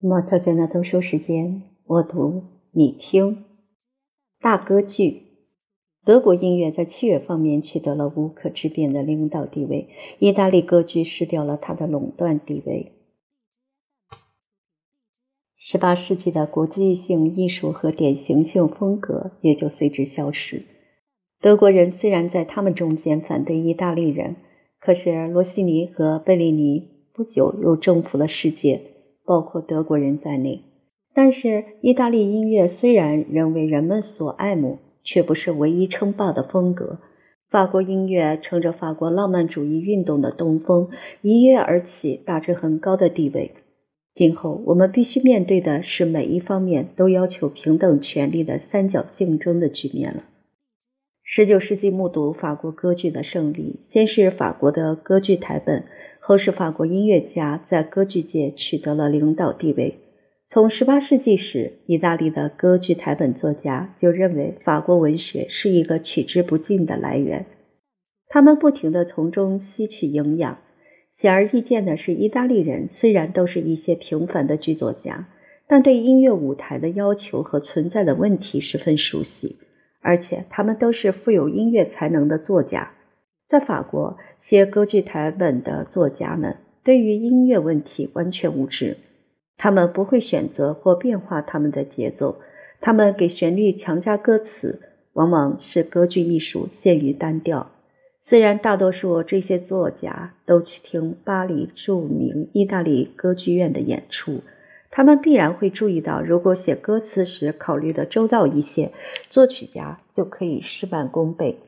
莫测间的读书时间，我读你听。大歌剧，德国音乐在器乐方面取得了无可置辩的领导地位，意大利歌剧失掉了它的垄断地位。十八世纪的国际性艺术和典型性风格也就随之消失。德国人虽然在他们中间反对意大利人，可是罗西尼和贝利尼不久又征服了世界。包括德国人在内，但是意大利音乐虽然仍为人们所爱慕，却不是唯一称霸的风格。法国音乐乘着法国浪漫主义运动的东风一跃而起，达至很高的地位。今后我们必须面对的是每一方面都要求平等权利的三角竞争的局面了。十九世纪目睹法国歌剧的胜利，先是法国的歌剧台本。后是法国音乐家在歌剧界取得了领导地位。从十八世纪时，意大利的歌剧台本作家就认为法国文学是一个取之不尽的来源，他们不停地从中吸取营养。显而易见的是，意大利人虽然都是一些平凡的剧作家，但对音乐舞台的要求和存在的问题十分熟悉，而且他们都是富有音乐才能的作家。在法国写歌剧台本的作家们对于音乐问题完全无知，他们不会选择或变化他们的节奏，他们给旋律强加歌词，往往使歌剧艺术陷于单调。虽然大多数这些作家都去听巴黎著名意大利歌剧院的演出，他们必然会注意到，如果写歌词时考虑的周到一些，作曲家就可以事半功倍。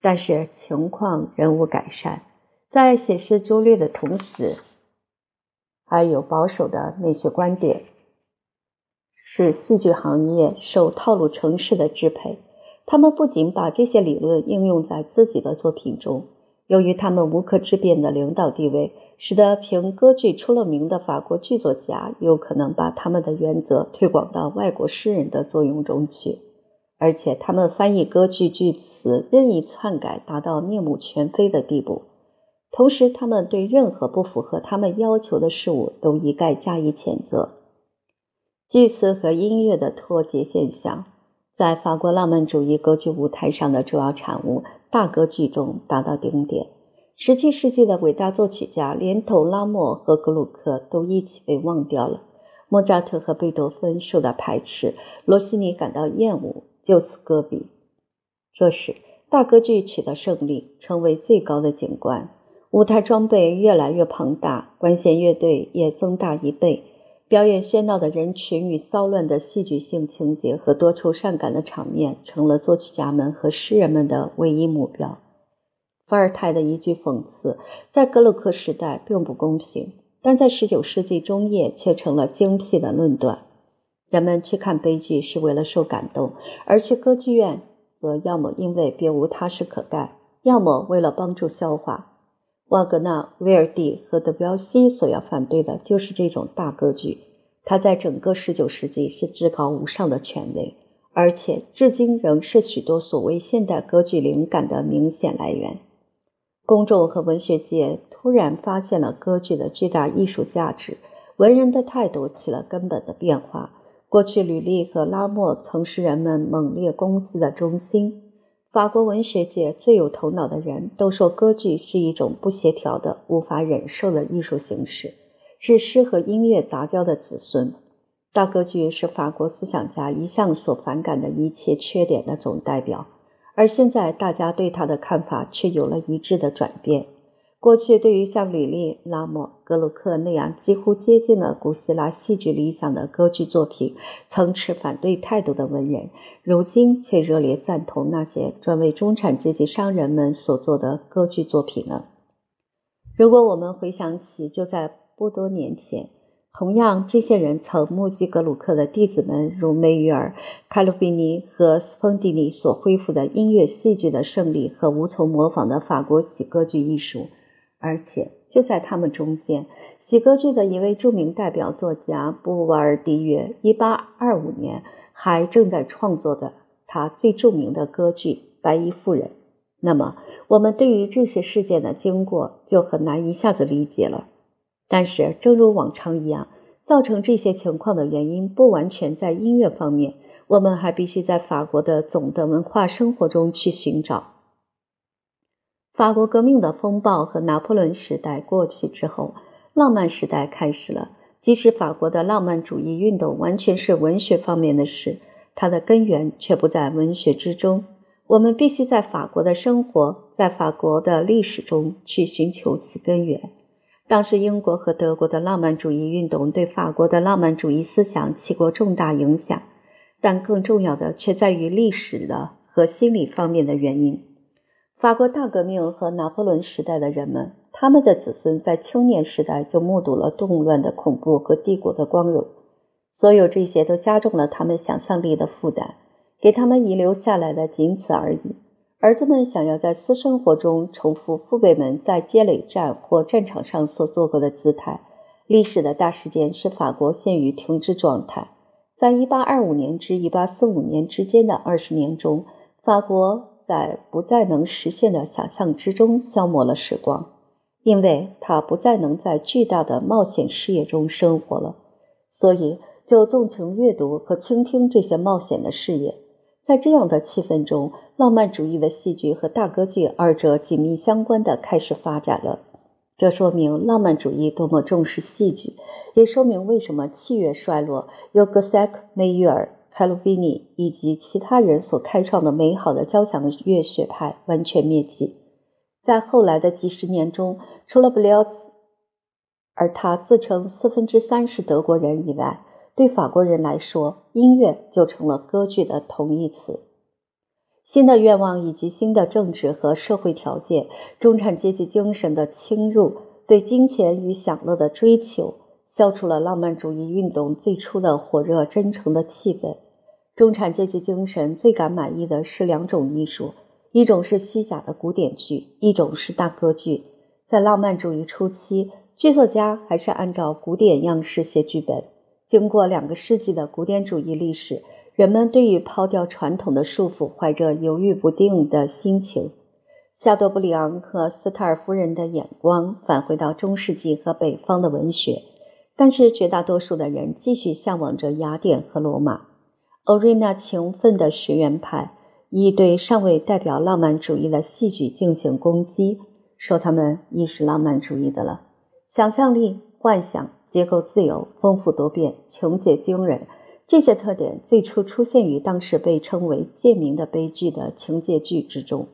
但是情况仍无改善，在显示拙劣的同时，还有保守的那些观点，使戏剧行业受套路城市的支配。他们不仅把这些理论应用在自己的作品中，由于他们无可置辩的领导地位，使得凭歌剧出了名的法国剧作家有可能把他们的原则推广到外国诗人的作用中去。而且他们翻译歌剧句词任意篡改，达到面目全非的地步。同时，他们对任何不符合他们要求的事物都一概加以谴责。句词和音乐的脱节现象，在法国浪漫主义歌剧舞台上的主要产物大歌剧中达到顶点。十七世纪的伟大作曲家，连同拉莫和格鲁克都一起被忘掉了。莫扎特和贝多芬受到排斥，罗西尼感到厌恶。就此搁笔。这时，大歌剧取得胜利，成为最高的景观。舞台装备越来越庞大，管弦乐队也增大一倍。表演喧闹的人群与骚乱的戏剧性情节和多愁善感的场面，成了作曲家们和诗人们的唯一目标。伏尔泰的一句讽刺，在格鲁克时代并不公平，但在19世纪中叶却成了精辟的论断。人们去看悲剧是为了受感动，而去歌剧院则要么因为别无他事可干，要么为了帮助消化。瓦格纳、威尔第和德彪西所要反对的就是这种大歌剧，它在整个19世纪是至高无上的权威，而且至今仍是许多所谓现代歌剧灵感的明显来源。公众和文学界突然发现了歌剧的巨大艺术价值，文人的态度起了根本的变化。过去，吕利和拉莫曾是人们猛烈攻击的中心。法国文学界最有头脑的人都说，歌剧是一种不协调的、无法忍受的艺术形式，是诗和音乐杂交的子孙。大歌剧是法国思想家一向所反感的一切缺点的总代表，而现在大家对他的看法却有了一致的转变。过去，对于像吕利、拉莫、格鲁克那样几乎接近了古希腊戏剧理想的歌剧作品，曾持反对态度的文人，如今却热烈赞同那些专为中产阶级商人们所做的歌剧作品了。如果我们回想起，就在不多年前，同样这些人曾目击格鲁克的弟子们如梅于尔、卡鲁比尼和斯彭蒂尼所恢复的音乐戏剧的胜利和无从模仿的法国喜歌剧艺术。而且就在他们中间，喜歌剧的一位著名代表作家布瓦尔迪约，一八二五年还正在创作的他最著名的歌剧《白衣妇人》。那么，我们对于这些事件的经过就很难一下子理解了。但是，正如往常一样，造成这些情况的原因不完全在音乐方面，我们还必须在法国的总的文化生活中去寻找。法国革命的风暴和拿破仑时代过去之后，浪漫时代开始了。即使法国的浪漫主义运动完全是文学方面的事，它的根源却不在文学之中。我们必须在法国的生活，在法国的历史中去寻求其根源。当时，英国和德国的浪漫主义运动对法国的浪漫主义思想起过重大影响，但更重要的却在于历史的和心理方面的原因。法国大革命和拿破仑时代的人们，他们的子孙在青年时代就目睹了动乱的恐怖和帝国的光荣。所有这些都加重了他们想象力的负担，给他们遗留下来的仅此而已。儿子们想要在私生活中重复父辈们在街垒战或战场上所做过的姿态。历史的大事件使法国陷于停滞状态。在1825年至1845年之间的二十年中，法国。在不再能实现的想象之中消磨了时光，因为他不再能在巨大的冒险事业中生活了，所以就纵情阅读和倾听这些冒险的事业。在这样的气氛中，浪漫主义的戏剧和大歌剧二者紧密相关的开始发展了。这说明浪漫主义多么重视戏剧，也说明为什么器乐衰落，由格塞克、梅约尔。凯鲁比尼以及其他人所开创的美好的交响乐学派完全灭迹。在后来的几十年中，除了布列兹，而他自称四分之三是德国人以外，对法国人来说，音乐就成了歌剧的同义词。新的愿望以及新的政治和社会条件，中产阶级精神的侵入，对金钱与享乐的追求，消除了浪漫主义运动最初的火热真诚的气氛。中产阶级精神最感满意的是两种艺术，一种是虚假的古典剧，一种是大歌剧。在浪漫主义初期，剧作家还是按照古典样式写剧本。经过两个世纪的古典主义历史，人们对于抛掉传统的束缚，怀着犹豫不定的心情。夏多布里昂和斯特尔夫人的眼光返回到中世纪和北方的文学，但是绝大多数的人继续向往着雅典和罗马。欧瑞娜勤奋的学院派已对尚未代表浪漫主义的戏剧进行攻击，说他们已是浪漫主义的了。想象力、幻想、结构自由、丰富多变、情节惊人，这些特点最初出现于当时被称为“贱民”的悲剧的情节剧之中。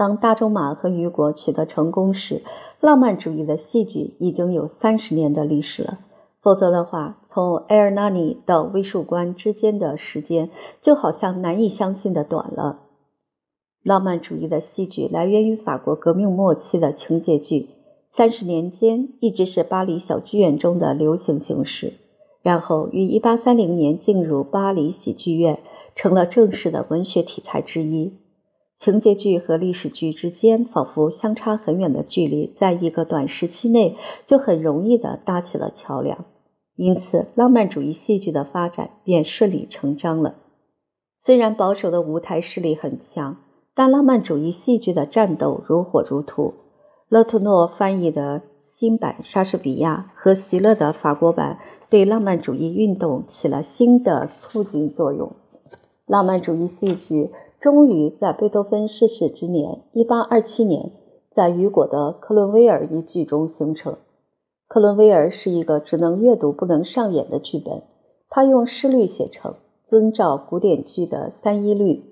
当大仲马和雨果取得成功时，浪漫主义的戏剧已经有三十年的历史了。否则的话，从埃尔纳尼到威术官之间的时间就好像难以相信的短了。浪漫主义的戏剧来源于法国革命末期的情节剧，三十年间一直是巴黎小剧院中的流行形式，然后于一八三零年进入巴黎喜剧院，成了正式的文学题材之一。情节剧和历史剧之间仿佛相差很远的距离，在一个短时期内就很容易的搭起了桥梁，因此浪漫主义戏剧的发展便顺理成章了。虽然保守的舞台势力很强，但浪漫主义戏剧的战斗如火如荼。勒图诺翻译的新版莎士比亚和席勒的法国版对浪漫主义运动起了新的促进作用。浪漫主义戏剧。终于在贝多芬逝世之年，1827年，在雨果的《克伦威尔》一剧中形成。《克伦威尔》是一个只能阅读不能上演的剧本，他用诗律写成，遵照古典剧的三一律。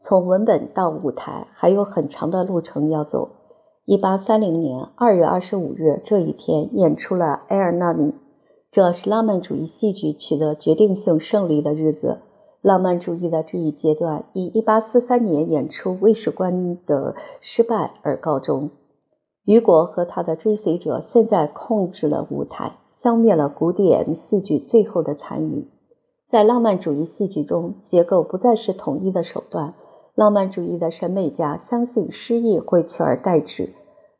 从文本到舞台还有很长的路程要走。1830年2月25日这一天演出了《埃尔纳尼》，这是浪漫主义戏剧取得决定性胜利的日子。浪漫主义的这一阶段以1843年演出《卫士官》的失败而告终。雨果和他的追随者现在控制了舞台，消灭了古典戏剧最后的残余。在浪漫主义戏剧中，结构不再是统一的手段。浪漫主义的审美家相信诗意会取而代之。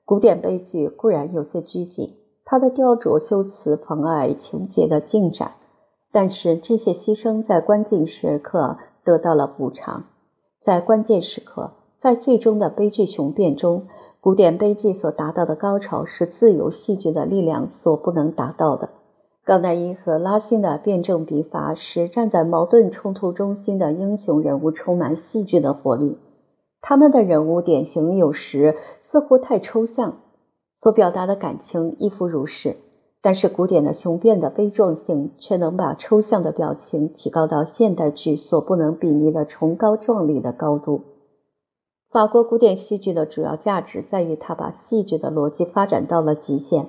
古典悲剧固然有些拘谨，它的雕琢修辞妨碍情节的进展。但是这些牺牲在关键时刻得到了补偿。在关键时刻，在最终的悲剧雄辩中，古典悲剧所达到的高潮是自由戏剧的力量所不能达到的。冈奈伊和拉辛的辩证笔法使站在矛盾冲突中心的英雄人物充满戏剧的活力。他们的人物典型有时似乎太抽象，所表达的感情亦复如是。但是古典的雄辩的悲壮性却能把抽象的表情提高到现代剧所不能比拟的崇高壮丽的高度。法国古典戏剧的主要价值在于它把戏剧的逻辑发展到了极限。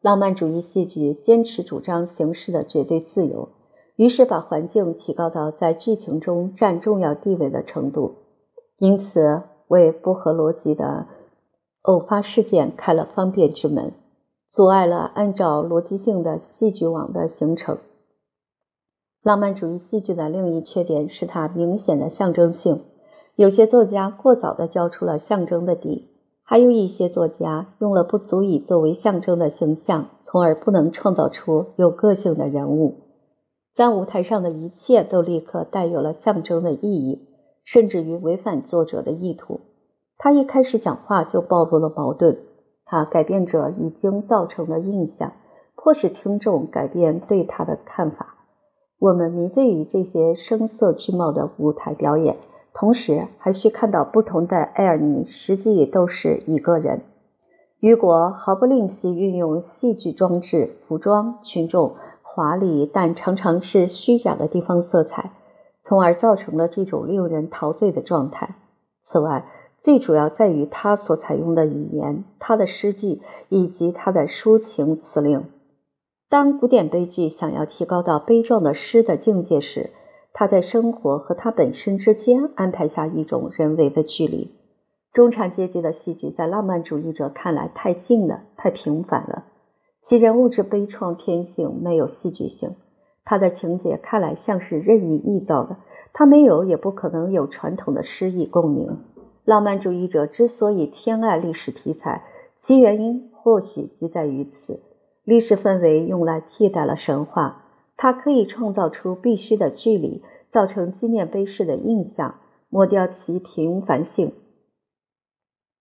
浪漫主义戏剧坚持主张形式的绝对自由，于是把环境提高到在剧情中占重要地位的程度，因此为不合逻辑的偶发事件开了方便之门，阻碍了按照逻辑性的戏剧网的形成。浪漫主义戏剧的另一缺点是它明显的象征性，有些作家过早地交出了象征的底。还有一些作家用了不足以作为象征的形象，从而不能创造出有个性的人物。在舞台上的一切都立刻带有了象征的意义，甚至于违反作者的意图。他一开始讲话就暴露了矛盾，他改变着已经造成的印象，迫使听众改变对他的看法。我们迷醉于这些声色俱茂的舞台表演。同时还需看到不同的艾尔尼实际都是一个人。雨果毫不吝惜运用戏剧装置、服装、群众华丽但常常是虚假的地方色彩，从而造成了这种令人陶醉的状态。此外，最主要在于他所采用的语言、他的诗句以及他的抒情词令。当古典悲剧想要提高到悲壮的诗的境界时，他在生活和他本身之间安排下一种人为的距离。中产阶级的戏剧在浪漫主义者看来太近了，太平凡了。其人物之悲怆天性没有戏剧性，他的情节看来像是任意臆造的，他没有也不可能有传统的诗意共鸣。浪漫主义者之所以偏爱历史题材，其原因或许即在于此：历史氛围用来替代了神话。它可以创造出必须的距离，造成纪念碑式的印象，抹掉其平凡性。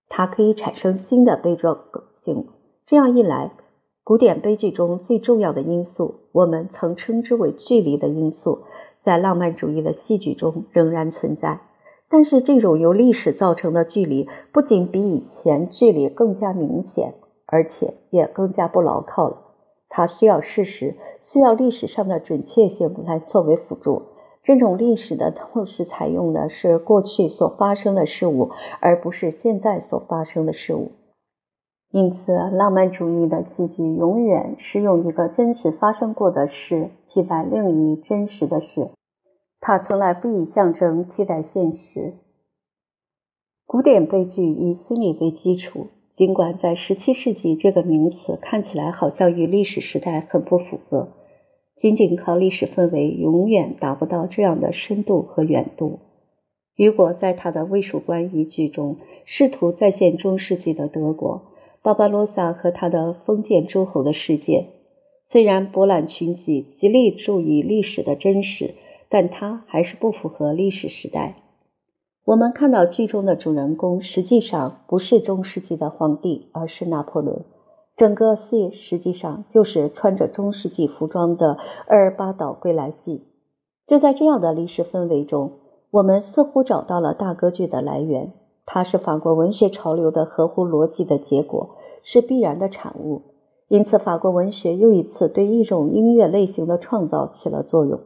它可以产生新的悲壮性。这样一来，古典悲剧中最重要的因素，我们曾称之为距离的因素，在浪漫主义的戏剧中仍然存在。但是，这种由历史造成的距离，不仅比以前距离更加明显，而且也更加不牢靠了。它需要事实，需要历史上的准确性来作为辅助。这种历史的透视采用的是过去所发生的事物，而不是现在所发生的事物。因此，浪漫主义的戏剧永远是用一个真实发生过的事替代另一真实的事。它从来不以象征替代现实。古典悲剧以心理为基础。尽管在十七世纪，这个名词看起来好像与历史时代很不符合，仅仅靠历史氛围永远达不到这样的深度和远度。雨果在他的《卫戍官》一剧中，试图再现中世纪的德国，巴巴罗萨和他的封建诸侯的世界。虽然博览群集极力注意历史的真实，但他还是不符合历史时代。我们看到剧中的主人公实际上不是中世纪的皇帝，而是拿破仑。整个戏实际上就是穿着中世纪服装的厄尔巴岛归来记。就在这样的历史氛围中，我们似乎找到了大歌剧的来源。它是法国文学潮流的合乎逻辑的结果，是必然的产物。因此，法国文学又一次对一种音乐类型的创造起了作用。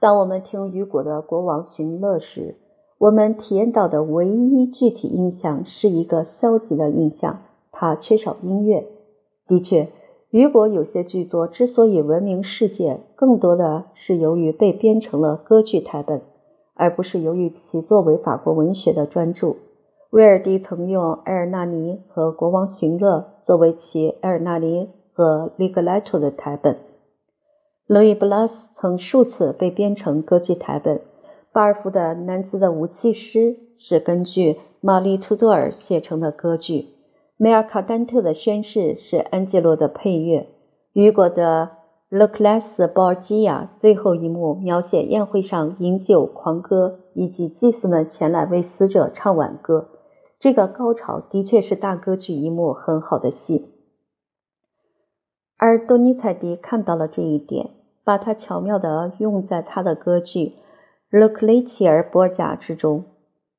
当我们听雨果的《国王寻乐》时，我们体验到的唯一具体印象是一个消极的印象，它缺少音乐。的确，雨果有些剧作之所以闻名世界，更多的是由于被编成了歌剧台本，而不是由于其作为法国文学的专著。威尔第曾用《埃尔纳尼》和《国王寻乐》作为其《埃尔纳尼》和《利格莱托》的台本。路易·布拉斯曾数次被编成歌剧台本。巴尔夫的男子的武器师是根据玛丽·图多尔写成的歌剧，梅尔卡丹特的宣誓是安吉洛的配乐，雨果的《勒克莱斯·鲍尔基亚》最后一幕描写宴会上饮酒狂歌，以及祭司们前来为死者唱挽歌。这个高潮的确是大歌剧一幕很好的戏。而多尼采蒂看到了这一点，把它巧妙地用在他的歌剧《勒克雷齐尔·波贾》之中。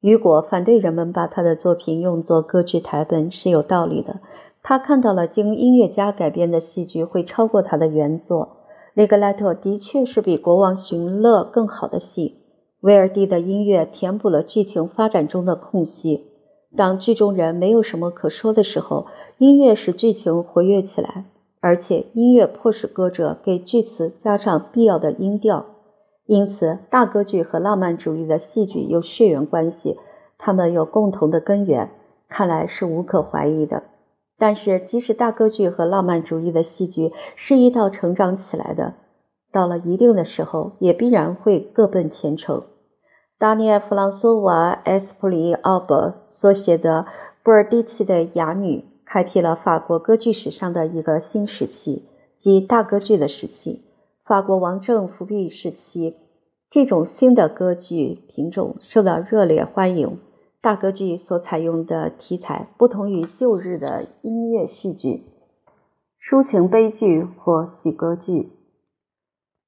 雨果反对人们把他的作品用作歌剧台本是有道理的。他看到了经音乐家改编的戏剧会超过他的原作。《雷格莱特》的确是比《国王寻乐》更好的戏。威尔第的音乐填补了剧情发展中的空隙。当剧中人没有什么可说的时候，音乐使剧情活跃起来，而且音乐迫使歌者给句词加上必要的音调。因此，大歌剧和浪漫主义的戏剧有血缘关系，它们有共同的根源，看来是无可怀疑的。但是，即使大歌剧和浪漫主义的戏剧是一道成长起来的，到了一定的时候，也必然会各奔前程。达尼埃·弗朗索瓦·埃斯普里奥伯所写的《布尔蒂奇的哑女》开辟了法国歌剧史上的一个新时期，即大歌剧的时期。法国王政复辟时期，这种新的歌剧品种受到热烈欢迎。大歌剧所采用的题材不同于旧日的音乐戏剧、抒情悲剧或喜歌剧。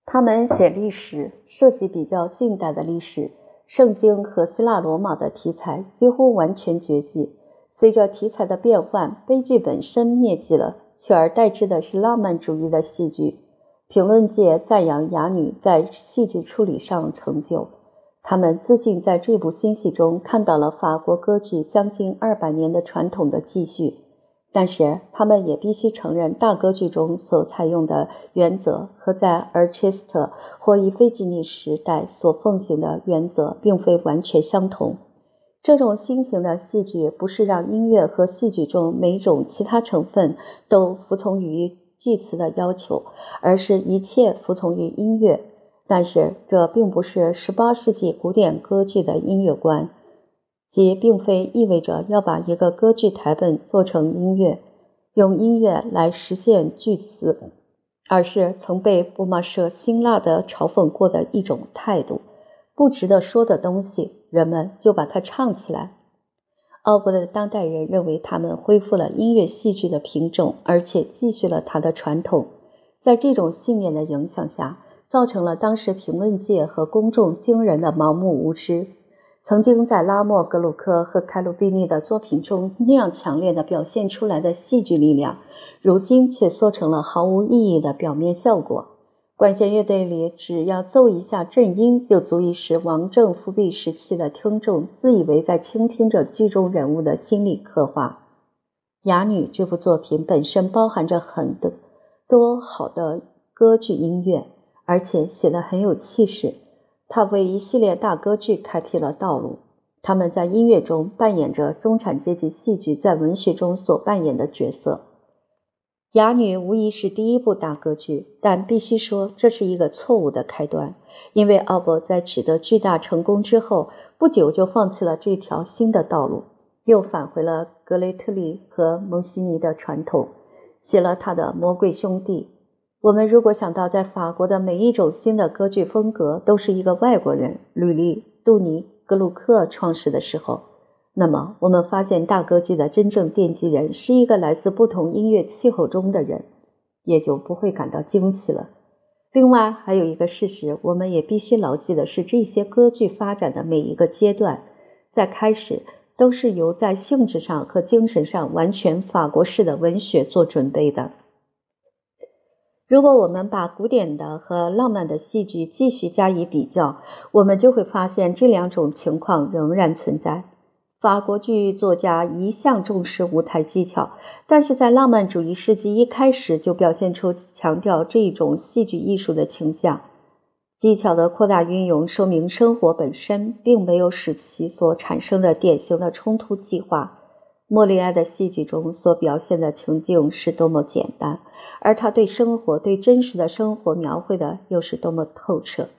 他们写历史，涉及比较近代的历史，圣经和希腊罗马的题材几乎完全绝迹。随着题材的变换，悲剧本身灭迹了，取而代之的是浪漫主义的戏剧。评论界赞扬哑女在戏剧处理上成就，他们自信在这部新戏中看到了法国歌剧将近二百年的传统的继续。但是，他们也必须承认，大歌剧中所采用的原则和在尔切斯特或伊菲吉尼时代所奉行的原则并非完全相同。这种新型的戏剧不是让音乐和戏剧中每种其他成分都服从于。句词的要求，而是一切服从于音乐。但是这并不是18世纪古典歌剧的音乐观，即并非意味着要把一个歌剧台本做成音乐，用音乐来实现句词，而是曾被布马舍辛辣的嘲讽过的一种态度：不值得说的东西，人们就把它唱起来。奥伯的当代人认为，他们恢复了音乐戏剧的品种，而且继续了他的传统。在这种信念的影响下，造成了当时评论界和公众惊人的盲目无知。曾经在拉莫、格鲁克和凯鲁宾尼的作品中那样强烈的表现出来的戏剧力量，如今却缩成了毫无意义的表面效果。管弦乐队里，只要奏一下正音，就足以使王政复辟时期的听众自以为在倾听着剧中人物的心理刻画。《哑女》这部作品本身包含着很多多好的歌剧音乐，而且写得很有气势。它为一系列大歌剧开辟了道路。他们在音乐中扮演着中产阶级戏剧在文学中所扮演的角色。《哑女》无疑是第一部大歌剧，但必须说这是一个错误的开端，因为奥伯在取得巨大成功之后不久就放弃了这条新的道路，又返回了格雷特利和蒙西尼的传统，写了他的《魔鬼兄弟》。我们如果想到在法国的每一种新的歌剧风格都是一个外国人吕利、杜尼、格鲁克创始的时候，那么，我们发现大歌剧的真正奠基人是一个来自不同音乐气候中的人，也就不会感到惊奇了。另外，还有一个事实，我们也必须牢记的是，这些歌剧发展的每一个阶段，在开始都是由在性质上和精神上完全法国式的文学做准备的。如果我们把古典的和浪漫的戏剧继续加以比较，我们就会发现这两种情况仍然存在。法国剧作家一向重视舞台技巧，但是在浪漫主义世纪一开始就表现出强调这种戏剧艺术的倾向。技巧的扩大运用说明生活本身并没有使其所产生的典型的冲突计划。莫里埃的戏剧中所表现的情境是多么简单，而他对生活、对真实的生活描绘的又是多么透彻。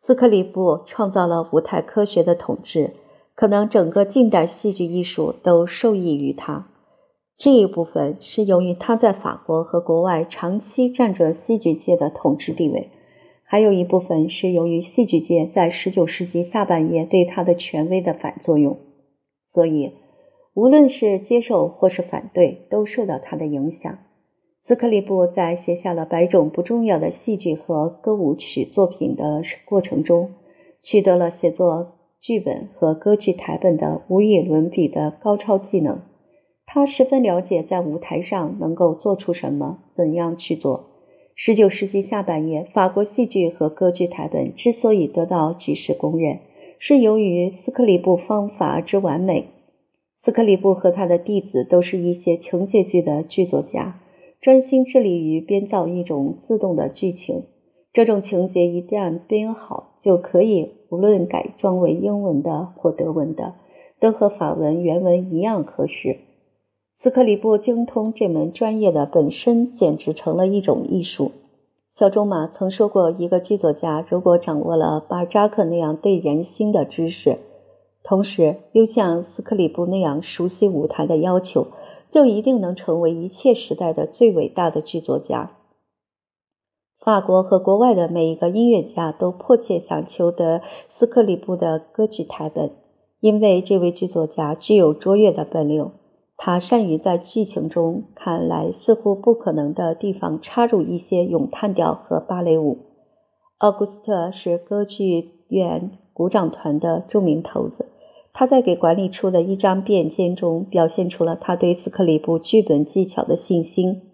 斯克里布创造了舞台科学的统治。可能整个近代戏剧艺术都受益于他。这一部分是由于他在法国和国外长期占着戏剧界的统治地位，还有一部分是由于戏剧界在十九世纪下半叶对他的权威的反作用。所以无论是接受或是反对，都受到他的影响。斯克里布在写下了百种不重要的戏剧和歌舞曲作品的过程中，取得了写作剧本和歌剧台本的无与伦比的高超技能。他十分了解在舞台上能够做出什么，怎样去做。十九世纪下半叶，法国戏剧和歌剧台本之所以得到举世公认，是由于斯克里布方法之完美。斯克里布和他的弟子都是一些情节剧的剧作家，专心致力于编造一种自动的剧情。这种情节一旦编好，就可以无论改装为英文的或德文的，都和法文原文一样合适。斯克里布精通这门专业的本身简直成了一种艺术。小仲马曾说过，一个剧作家如果掌握了巴扎克那样对人心的知识，同时又像斯克里布那样熟悉舞台的要求，就一定能成为一切时代的最伟大的剧作家。法国和国外的每一个音乐家都迫切想求得斯克里布的歌剧台本，因为这位剧作家具有卓越的本领。他善于在剧情中看来似乎不可能的地方插入一些咏叹调和芭蕾舞。奥古斯特是歌剧院鼓掌团的著名头子，他在给管理处的一张便笺中表现出了他对斯克里布剧本技巧的信心。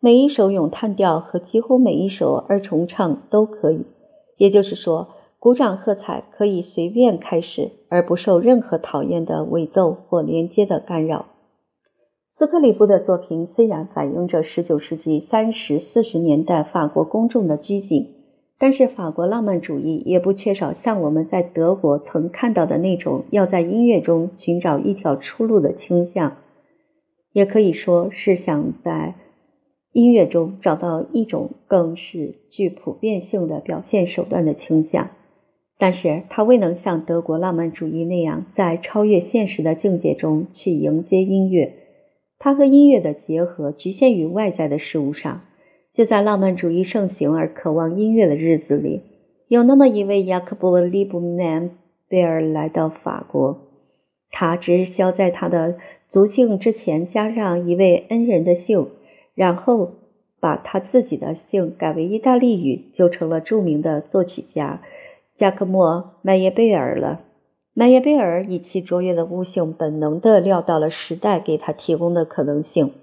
每一首咏叹调和几乎每一首二重唱都可以，也就是说，鼓掌喝彩可以随便开始，而不受任何讨厌的尾奏或连接的干扰。斯克里夫的作品虽然反映着19世纪三十四十年代法国公众的拘谨，但是法国浪漫主义也不缺少像我们在德国曾看到的那种要在音乐中寻找一条出路的倾向，也可以说是想在音乐中找到一种更是具普遍性的表现手段的倾向。但是他未能像德国浪漫主义那样，在超越现实的境界中去迎接音乐。他和音乐的结合局限于外在的事物上。就在浪漫主义盛行而渴望音乐的日子里，有那么一位雅克伯·利布南贝尔来到法国。他只需要在他的族姓之前加上一位恩人的姓，然后把他自己的姓改为意大利语，就成了著名的作曲家加克莫·麦耶贝尔了。麦耶贝尔以其卓越的悟性，本能地料到了时代给他提供的可能性。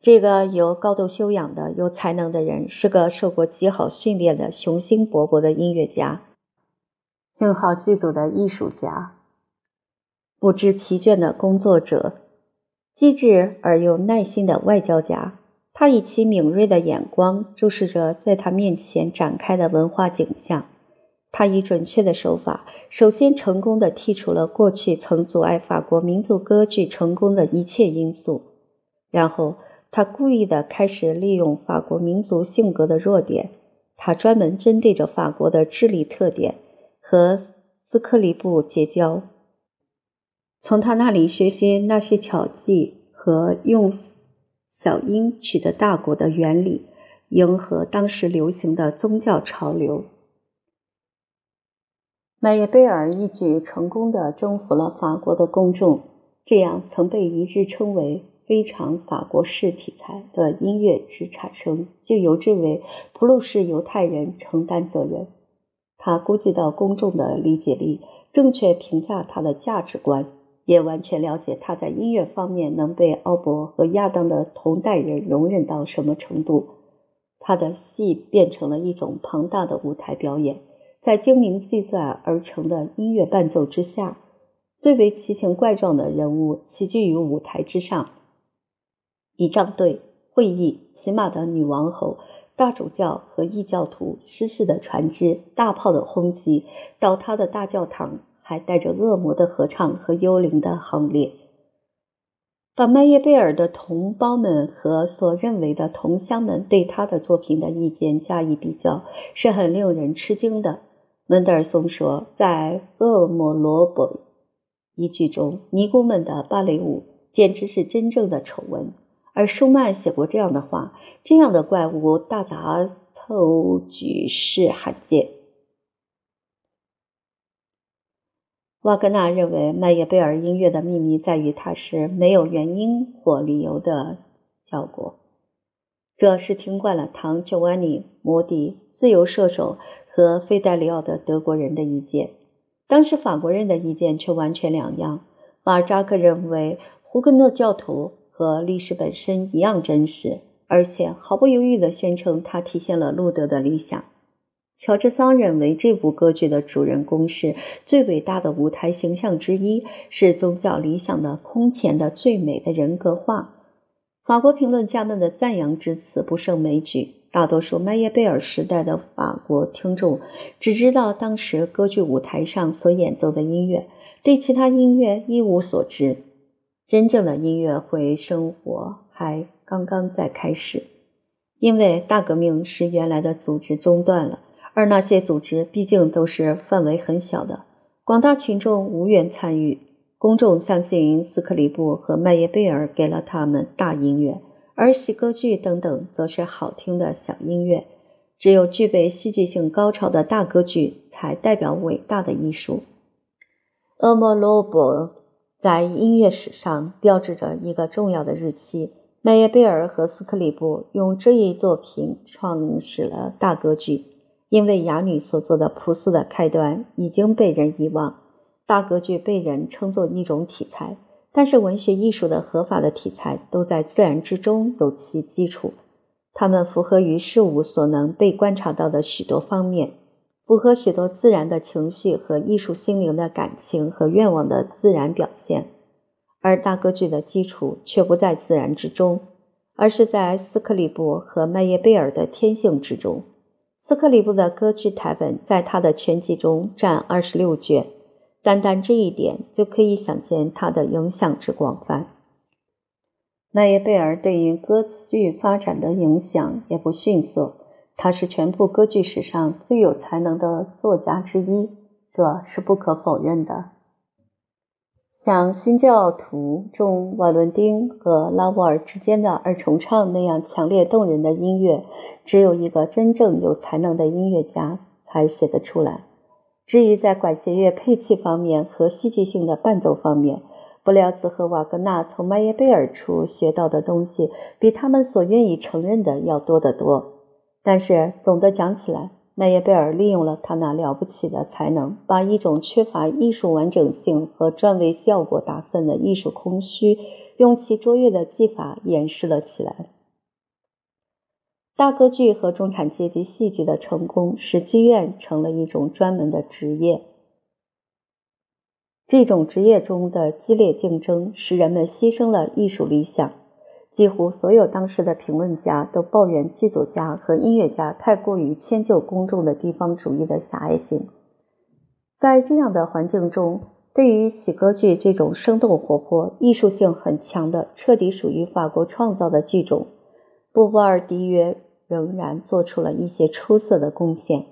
这个有高度修养的、有才能的人，是个受过极好训练的、雄心勃勃的音乐家，信号剧组的艺术家，不知疲倦的工作者，机智而又耐心的外交家。他以其敏锐的眼光注视着在他面前展开的文化景象。他以准确的手法，首先成功的剔除了过去曾阻碍法国民族歌剧成功的一切因素，然后他故意的开始利用法国民族性格的弱点，他专门针对着法国的智力特点和斯克里布结交，从他那里学习那些巧技和用小英取得大国的原理，迎合当时流行的宗教潮流。麦耶贝尔一举成功的征服了法国的公众，这样曾被一致称为非常法国式题材的音乐之产生，就由这位普鲁士犹太人承担责任。他估计到公众的理解力，正确评价他的价值观，也完全了解他在音乐方面能被奥伯和亚当的同代人容忍到什么程度。他的戏变成了一种庞大的舞台表演。在精明计算而成的音乐伴奏之下，最为奇形怪状的人物齐聚于舞台之上：仪仗队、会议、骑马的女王侯、大主教和异教徒、失事的船只、大炮的轰击、倒塌的大教堂，还带着恶魔的合唱和幽灵的行列。把麦耶贝尔的同胞们和所认为的同乡们对他的作品的意见加以比较，是很令人吃惊的。门德尔松说，在《恶魔罗伯》一剧中，尼姑们的芭蕾舞简直是真正的丑闻。而舒曼写过这样的话：“这样的怪物大杂凑举世罕见。”瓦格纳认为，麦耶贝尔音乐的秘密在于它是没有原因或理由的效果。这是听惯了唐·乔瓦尼·摩迪、自由射手和费戴里奥的德国人的意见。当时法国人的意见却完全两样。马扎克认为，胡格诺教徒和历史本身一样真实，而且毫不犹豫地宣称它体现了路德的理想。乔治桑认为，这部歌剧的主人公是最伟大的舞台形象之一，是宗教理想的空前的最美的人格化。法国评论家们的赞扬之词不胜枚举。大多数麦耶贝尔时代的法国听众只知道当时歌剧舞台上所演奏的音乐，对其他音乐一无所知。真正的音乐会生活还刚刚在开始，因为大革命使原来的组织中断了，而那些组织毕竟都是范围很小的，广大群众无缘参与。公众相信斯克里布和麦耶贝尔给了他们大音乐。而喜歌剧等等则是好听的小音乐，只有具备戏剧性高潮的大歌剧才代表伟大的艺术。厄莫罗伯在音乐史上标志着一个重要的日期。麦耶贝尔和斯克里布用这一作品创始了大歌剧，因为哑女所做的朴素的开端已经被人遗忘，大歌剧被人称作一种题材。但是文学艺术的合法的题材都在自然之中有其基础，它们符合于事物所能被观察到的许多方面，符合许多自然的情绪和艺术心灵的感情和愿望的自然表现。而大歌剧的基础却不在自然之中，而是在斯克里布和麦耶贝尔的天性之中。斯克里布的歌剧台本在他的全集中占二十六卷。单单这一点就可以想见他的影响之广泛。麦耶贝尔对于歌剧发展的影响也不逊色，他是全部歌剧史上最有才能的作家之一，这是不可否认的。像《新教徒》中瓦伦丁和拉沃尔之间的二重唱那样强烈动人的音乐，只有一个真正有才能的音乐家才写得出来。至于在管弦乐配器方面和戏剧性的伴奏方面，布廖兹和瓦格纳从麦耶贝尔处学到的东西，比他们所愿意承认的要多得多。但是总的讲起来，奈耶贝尔利用了他那了不起的才能，把一种缺乏艺术完整性和专为效果打算的艺术空虚，用其卓越的技法掩饰了起来。大歌剧和中产阶级戏剧的成功，使剧院成了一种专门的职业。这种职业中的激烈竞争，使人们牺牲了艺术理想。几乎所有当时的评论家都抱怨剧作家和音乐家太过于迁就公众的地方主义的狭隘性。在这样的环境中，对于喜歌剧这种生动活泼、艺术性很强的、彻底属于法国创造的剧种，布瓦尔迪约。仍然做出了一些出色的贡献，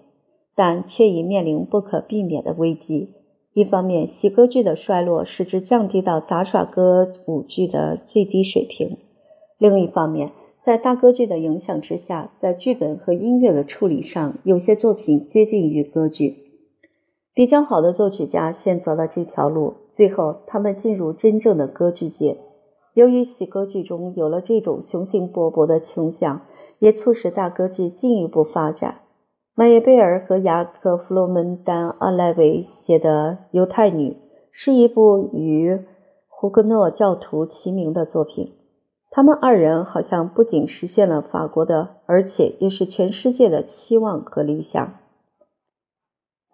但却已面临不可避免的危机。一方面，喜歌剧的衰落使之降低到杂耍歌舞剧的最低水平；另一方面，在大歌剧的影响之下，在剧本和音乐的处理上，有些作品接近于歌剧。比较好的作曲家选择了这条路，最后他们进入真正的歌剧界。由于喜歌剧中有了这种雄心勃勃的倾向。也促使大歌剧进一步发展。麦耶贝尔和雅克·弗洛门丹·阿莱维写的《犹太女》是一部与胡格诺教徒齐名的作品。他们二人好像不仅实现了法国的，而且也是全世界的期望和理想。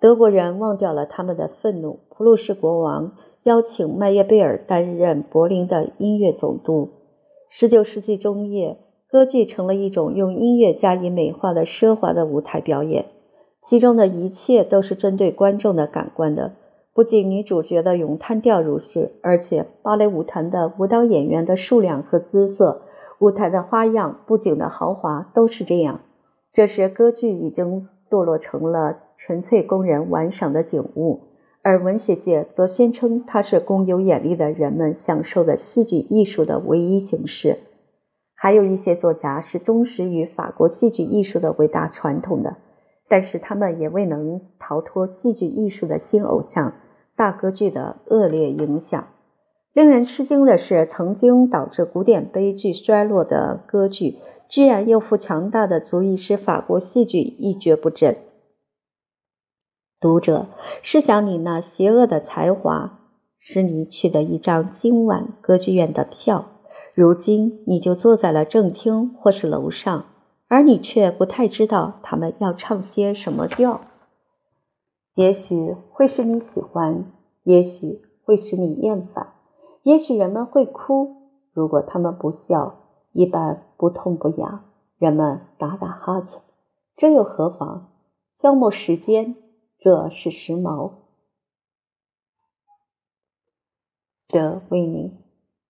德国人忘掉了他们的愤怒。普鲁士国王邀请麦耶贝尔担任柏林的音乐总督。19世纪中叶。歌剧成了一种用音乐加以美化的奢华的舞台表演，其中的一切都是针对观众的感官的。不仅女主角的咏叹调如是，而且芭蕾舞团的舞蹈演员的数量和姿色、舞台的花样、布景的豪华都是这样。这时，歌剧已经堕落成了纯粹供人玩赏的景物，而文学界则宣称它是供有眼力的人们享受的戏剧艺术的唯一形式。还有一些作家是忠实于法国戏剧艺术的伟大传统的，但是他们也未能逃脱戏剧艺术的新偶像大歌剧的恶劣影响。令人吃惊的是，曾经导致古典悲剧衰落的歌剧，居然又复强大的足以使法国戏剧一蹶不振。读者，试想你那邪恶的才华，使你取得一张今晚歌剧院的票，如今你就坐在了正厅或是楼上，而你却不太知道他们要唱些什么调。也许会使你喜欢，也许会使你厌烦。也许人们会哭，如果他们不笑，一般不痛不痒。人们打打哈欠，这又何妨？消磨时间，这是时髦。这为你。